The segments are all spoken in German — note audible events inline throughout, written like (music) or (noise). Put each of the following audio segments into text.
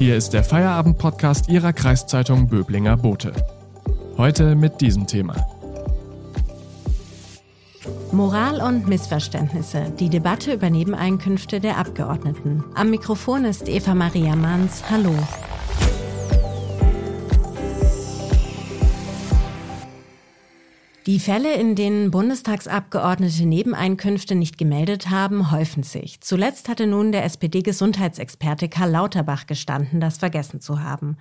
Hier ist der Feierabend-Podcast Ihrer Kreiszeitung Böblinger Bote. Heute mit diesem Thema. Moral und Missverständnisse. Die Debatte über Nebeneinkünfte der Abgeordneten. Am Mikrofon ist Eva Maria Manns. Hallo. Die Fälle, in denen Bundestagsabgeordnete Nebeneinkünfte nicht gemeldet haben, häufen sich. Zuletzt hatte nun der SPD-Gesundheitsexperte Karl Lauterbach gestanden, das vergessen zu haben.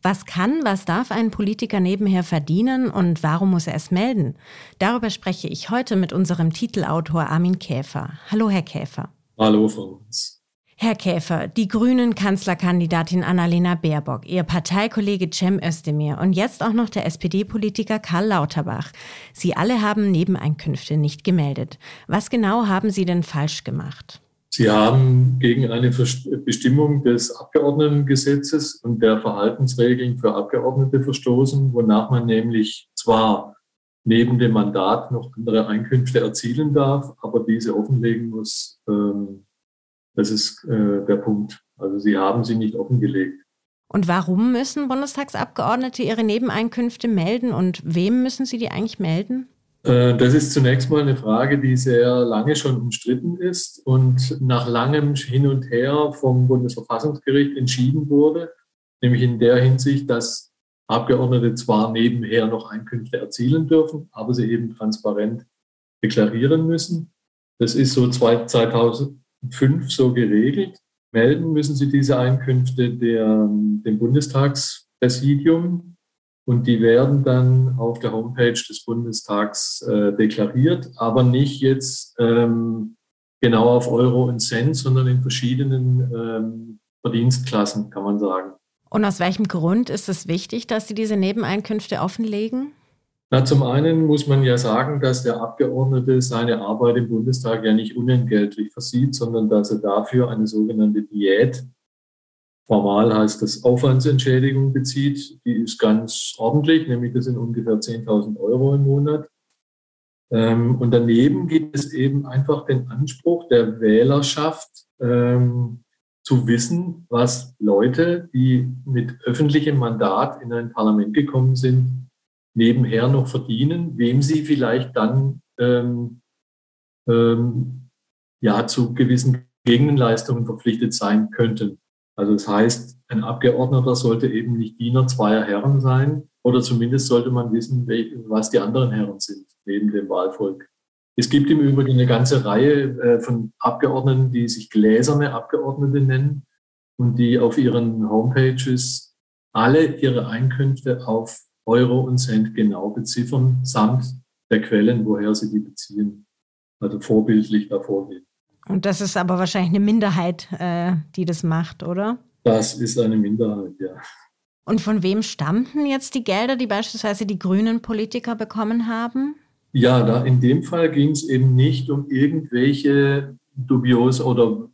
Was kann, was darf ein Politiker nebenher verdienen und warum muss er es melden? Darüber spreche ich heute mit unserem Titelautor Armin Käfer. Hallo, Herr Käfer. Hallo, Frau Hans. Herr Käfer, die Grünen Kanzlerkandidatin Annalena Baerbock, Ihr Parteikollege Cem Özdemir und jetzt auch noch der SPD-Politiker Karl Lauterbach. Sie alle haben Nebeneinkünfte nicht gemeldet. Was genau haben Sie denn falsch gemacht? Sie haben gegen eine Bestimmung des Abgeordnetengesetzes und der Verhaltensregeln für Abgeordnete verstoßen, wonach man nämlich zwar neben dem Mandat noch andere Einkünfte erzielen darf, aber diese offenlegen muss, ähm, das ist äh, der Punkt. Also sie haben sie nicht offengelegt. Und warum müssen Bundestagsabgeordnete ihre Nebeneinkünfte melden und wem müssen sie die eigentlich melden? Äh, das ist zunächst mal eine Frage, die sehr lange schon umstritten ist und nach langem Hin und Her vom Bundesverfassungsgericht entschieden wurde, nämlich in der Hinsicht, dass Abgeordnete zwar nebenher noch Einkünfte erzielen dürfen, aber sie eben transparent deklarieren müssen. Das ist so 2000, fünf so geregelt. Melden müssen Sie diese Einkünfte der, dem Bundestagspräsidium und die werden dann auf der Homepage des Bundestags äh, deklariert, aber nicht jetzt ähm, genau auf Euro und Cent, sondern in verschiedenen ähm, Verdienstklassen, kann man sagen. Und aus welchem Grund ist es wichtig, dass Sie diese Nebeneinkünfte offenlegen? Na, zum einen muss man ja sagen, dass der Abgeordnete seine Arbeit im Bundestag ja nicht unentgeltlich versieht, sondern dass er dafür eine sogenannte Diät, formal heißt das Aufwandsentschädigung bezieht. Die ist ganz ordentlich, nämlich das sind ungefähr 10.000 Euro im Monat. Ähm, und daneben gibt es eben einfach den Anspruch der Wählerschaft, ähm, zu wissen, was Leute, die mit öffentlichem Mandat in ein Parlament gekommen sind, nebenher noch verdienen, wem sie vielleicht dann ähm, ähm, ja zu gewissen Gegenleistungen verpflichtet sein könnten. Also das heißt, ein Abgeordneter sollte eben nicht Diener zweier Herren sein oder zumindest sollte man wissen, was die anderen Herren sind neben dem Wahlvolk. Es gibt im Übrigen eine ganze Reihe äh, von Abgeordneten, die sich gläserne Abgeordnete nennen und die auf ihren Homepages alle ihre Einkünfte auf Euro und Cent genau beziffern, samt der Quellen, woher sie die beziehen. Also vorbildlich da vorgehen. Und das ist aber wahrscheinlich eine Minderheit, äh, die das macht, oder? Das ist eine Minderheit, ja. Und von wem stammten jetzt die Gelder, die beispielsweise die grünen Politiker bekommen haben? Ja, da in dem Fall ging es eben nicht um irgendwelche dubios oder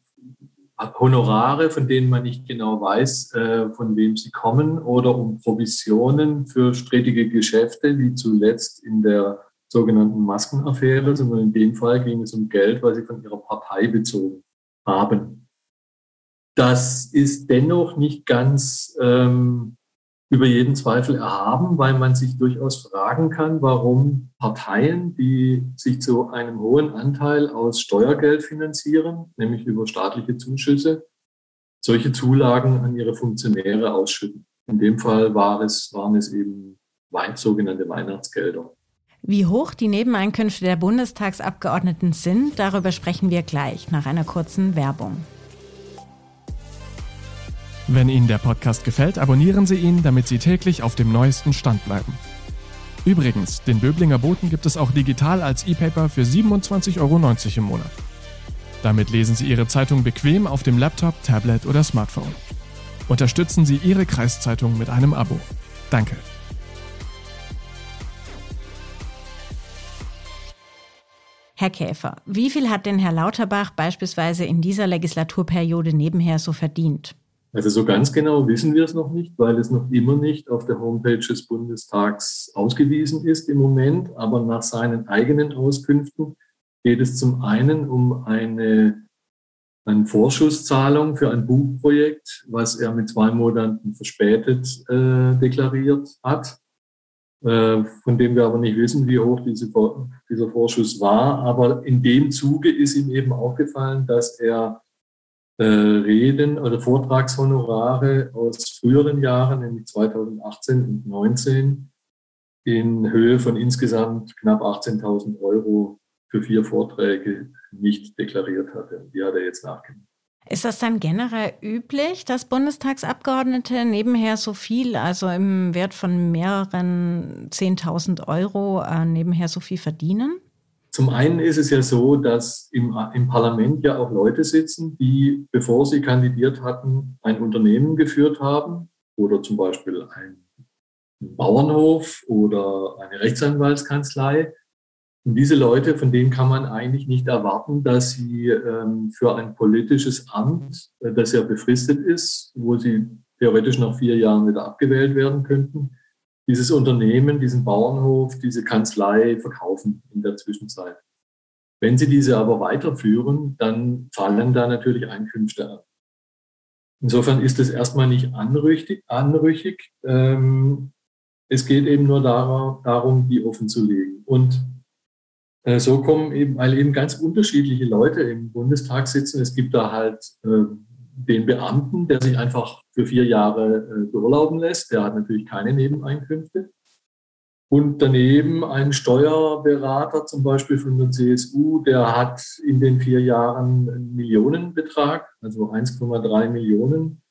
Honorare, von denen man nicht genau weiß, äh, von wem sie kommen, oder um Provisionen für strittige Geschäfte, wie zuletzt in der sogenannten Maskenaffäre, sondern in dem Fall ging es um Geld, was sie von ihrer Partei bezogen haben. Das ist dennoch nicht ganz ähm, über jeden Zweifel erhaben, weil man sich durchaus fragen kann, warum Parteien, die sich zu einem hohen Anteil aus Steuergeld finanzieren, nämlich über staatliche Zuschüsse, solche Zulagen an ihre Funktionäre ausschütten. In dem Fall war es, waren es eben sogenannte Weihnachtsgelder. Wie hoch die Nebeneinkünfte der Bundestagsabgeordneten sind, darüber sprechen wir gleich nach einer kurzen Werbung. Wenn Ihnen der Podcast gefällt, abonnieren Sie ihn, damit Sie täglich auf dem neuesten Stand bleiben. Übrigens, den Böblinger Boten gibt es auch digital als E-Paper für 27,90 Euro im Monat. Damit lesen Sie Ihre Zeitung bequem auf dem Laptop, Tablet oder Smartphone. Unterstützen Sie Ihre Kreiszeitung mit einem Abo. Danke. Herr Käfer, wie viel hat denn Herr Lauterbach beispielsweise in dieser Legislaturperiode nebenher so verdient? Also so ganz genau wissen wir es noch nicht, weil es noch immer nicht auf der Homepage des Bundestags ausgewiesen ist im Moment. Aber nach seinen eigenen Auskünften geht es zum einen um eine eine Vorschusszahlung für ein Buchprojekt, was er mit zwei Monaten verspätet äh, deklariert hat, äh, von dem wir aber nicht wissen, wie hoch diese, dieser Vorschuss war. Aber in dem Zuge ist ihm eben aufgefallen, dass er äh, Reden oder Vortragshonorare aus früheren Jahren, nämlich 2018 und 2019, in Höhe von insgesamt knapp 18.000 Euro für vier Vorträge nicht deklariert hatte. Die hat er jetzt nachgenommen. Ist das dann generell üblich, dass Bundestagsabgeordnete nebenher so viel, also im Wert von mehreren 10.000 Euro, äh, nebenher so viel verdienen? Zum einen ist es ja so, dass im, im Parlament ja auch Leute sitzen, die, bevor sie kandidiert hatten, ein Unternehmen geführt haben oder zum Beispiel ein Bauernhof oder eine Rechtsanwaltskanzlei. Und diese Leute, von denen kann man eigentlich nicht erwarten, dass sie ähm, für ein politisches Amt, äh, das ja befristet ist, wo sie theoretisch nach vier Jahren wieder abgewählt werden könnten, dieses Unternehmen, diesen Bauernhof, diese Kanzlei verkaufen in der Zwischenzeit. Wenn sie diese aber weiterführen, dann fallen da natürlich Einkünfte ab. Insofern ist es erstmal nicht anrüchig. anrüchig. Ähm, es geht eben nur darum, die offen zu legen. Und äh, so kommen eben, weil eben ganz unterschiedliche Leute im Bundestag sitzen. Es gibt da halt äh, den Beamten, der sich einfach für vier Jahre äh, beurlauben lässt. Der hat natürlich keine Nebeneinkünfte. Und daneben ein Steuerberater zum Beispiel von der CSU, der hat in den vier Jahren einen Millionenbetrag, also 1,3 Millionen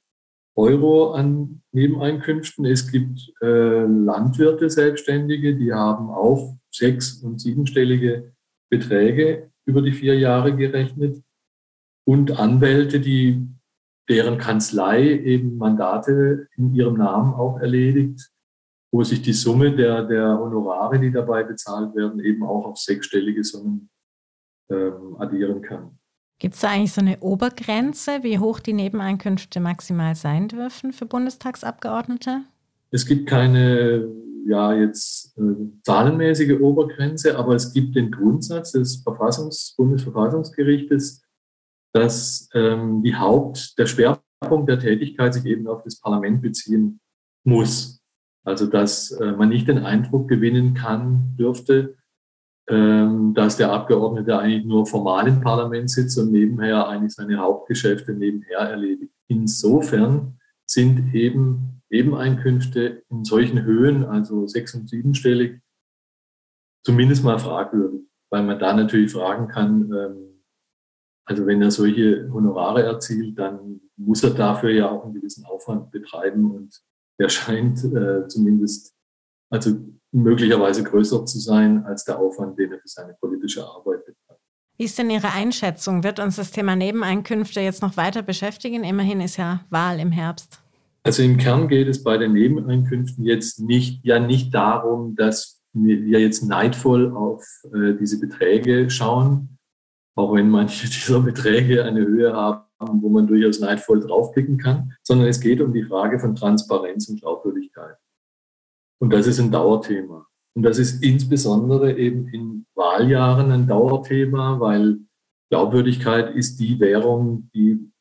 Euro an Nebeneinkünften. Es gibt äh, Landwirte, Selbstständige, die haben auch sechs- und siebenstellige Beträge über die vier Jahre gerechnet und Anwälte, die deren Kanzlei eben Mandate in ihrem Namen auch erledigt, wo sich die Summe der, der Honorare, die dabei bezahlt werden, eben auch auf sechsstellige Summen ähm, addieren kann. Gibt es da eigentlich so eine Obergrenze, wie hoch die Nebeneinkünfte maximal sein dürfen für Bundestagsabgeordnete? Es gibt keine ja jetzt äh, zahlenmäßige Obergrenze, aber es gibt den Grundsatz des Verfassungs Bundesverfassungsgerichtes, dass ähm, die Haupt, der Schwerpunkt der Tätigkeit sich eben auf das Parlament beziehen muss. Also dass äh, man nicht den Eindruck gewinnen kann, dürfte, ähm, dass der Abgeordnete eigentlich nur formal im Parlament sitzt und nebenher eigentlich seine Hauptgeschäfte nebenher erledigt. Insofern sind eben Nebeneinkünfte in solchen Höhen, also sechs- und siebenstellig, zumindest mal fragwürdig, weil man da natürlich fragen kann, ähm, also wenn er solche Honorare erzielt, dann muss er dafür ja auch einen gewissen Aufwand betreiben und der scheint äh, zumindest, also möglicherweise größer zu sein als der Aufwand, den er für seine politische Arbeit betreibt. Wie ist denn Ihre Einschätzung? Wird uns das Thema Nebeneinkünfte jetzt noch weiter beschäftigen? Immerhin ist ja Wahl im Herbst. Also im Kern geht es bei den Nebeneinkünften jetzt nicht, ja nicht darum, dass wir jetzt neidvoll auf äh, diese Beträge schauen, auch wenn manche (laughs) dieser Beträge eine Höhe haben, wo man durchaus neidvoll draufklicken kann, sondern es geht um die Frage von Transparenz und Glaubwürdigkeit. Und das ist ein Dauerthema. Und das ist insbesondere eben in Wahljahren ein Dauerthema, weil Glaubwürdigkeit ist die Währung, die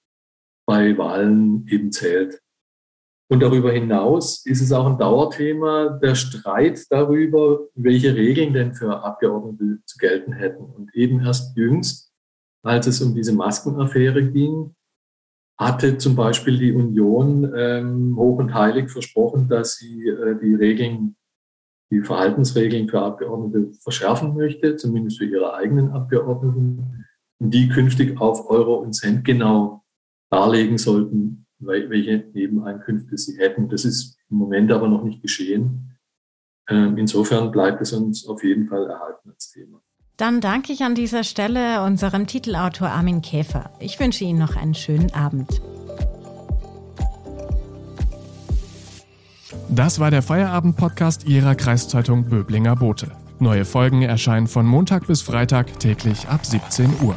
bei Wahlen eben zählt. Und darüber hinaus ist es auch ein Dauerthema der Streit darüber, welche Regeln denn für Abgeordnete zu gelten hätten. Und eben erst jüngst, als es um diese Maskenaffäre ging, hatte zum Beispiel die Union ähm, hoch und heilig versprochen, dass sie äh, die Regeln, die Verhaltensregeln für Abgeordnete verschärfen möchte, zumindest für ihre eigenen Abgeordneten, die künftig auf Euro und Cent genau darlegen sollten, welche Nebeneinkünfte sie hätten. Das ist im Moment aber noch nicht geschehen. Ähm, insofern bleibt es uns auf jeden Fall erhalten als Thema. Dann danke ich an dieser Stelle unserem Titelautor Armin Käfer. Ich wünsche Ihnen noch einen schönen Abend. Das war der Feierabend-Podcast Ihrer Kreiszeitung Böblinger Bote. Neue Folgen erscheinen von Montag bis Freitag täglich ab 17 Uhr.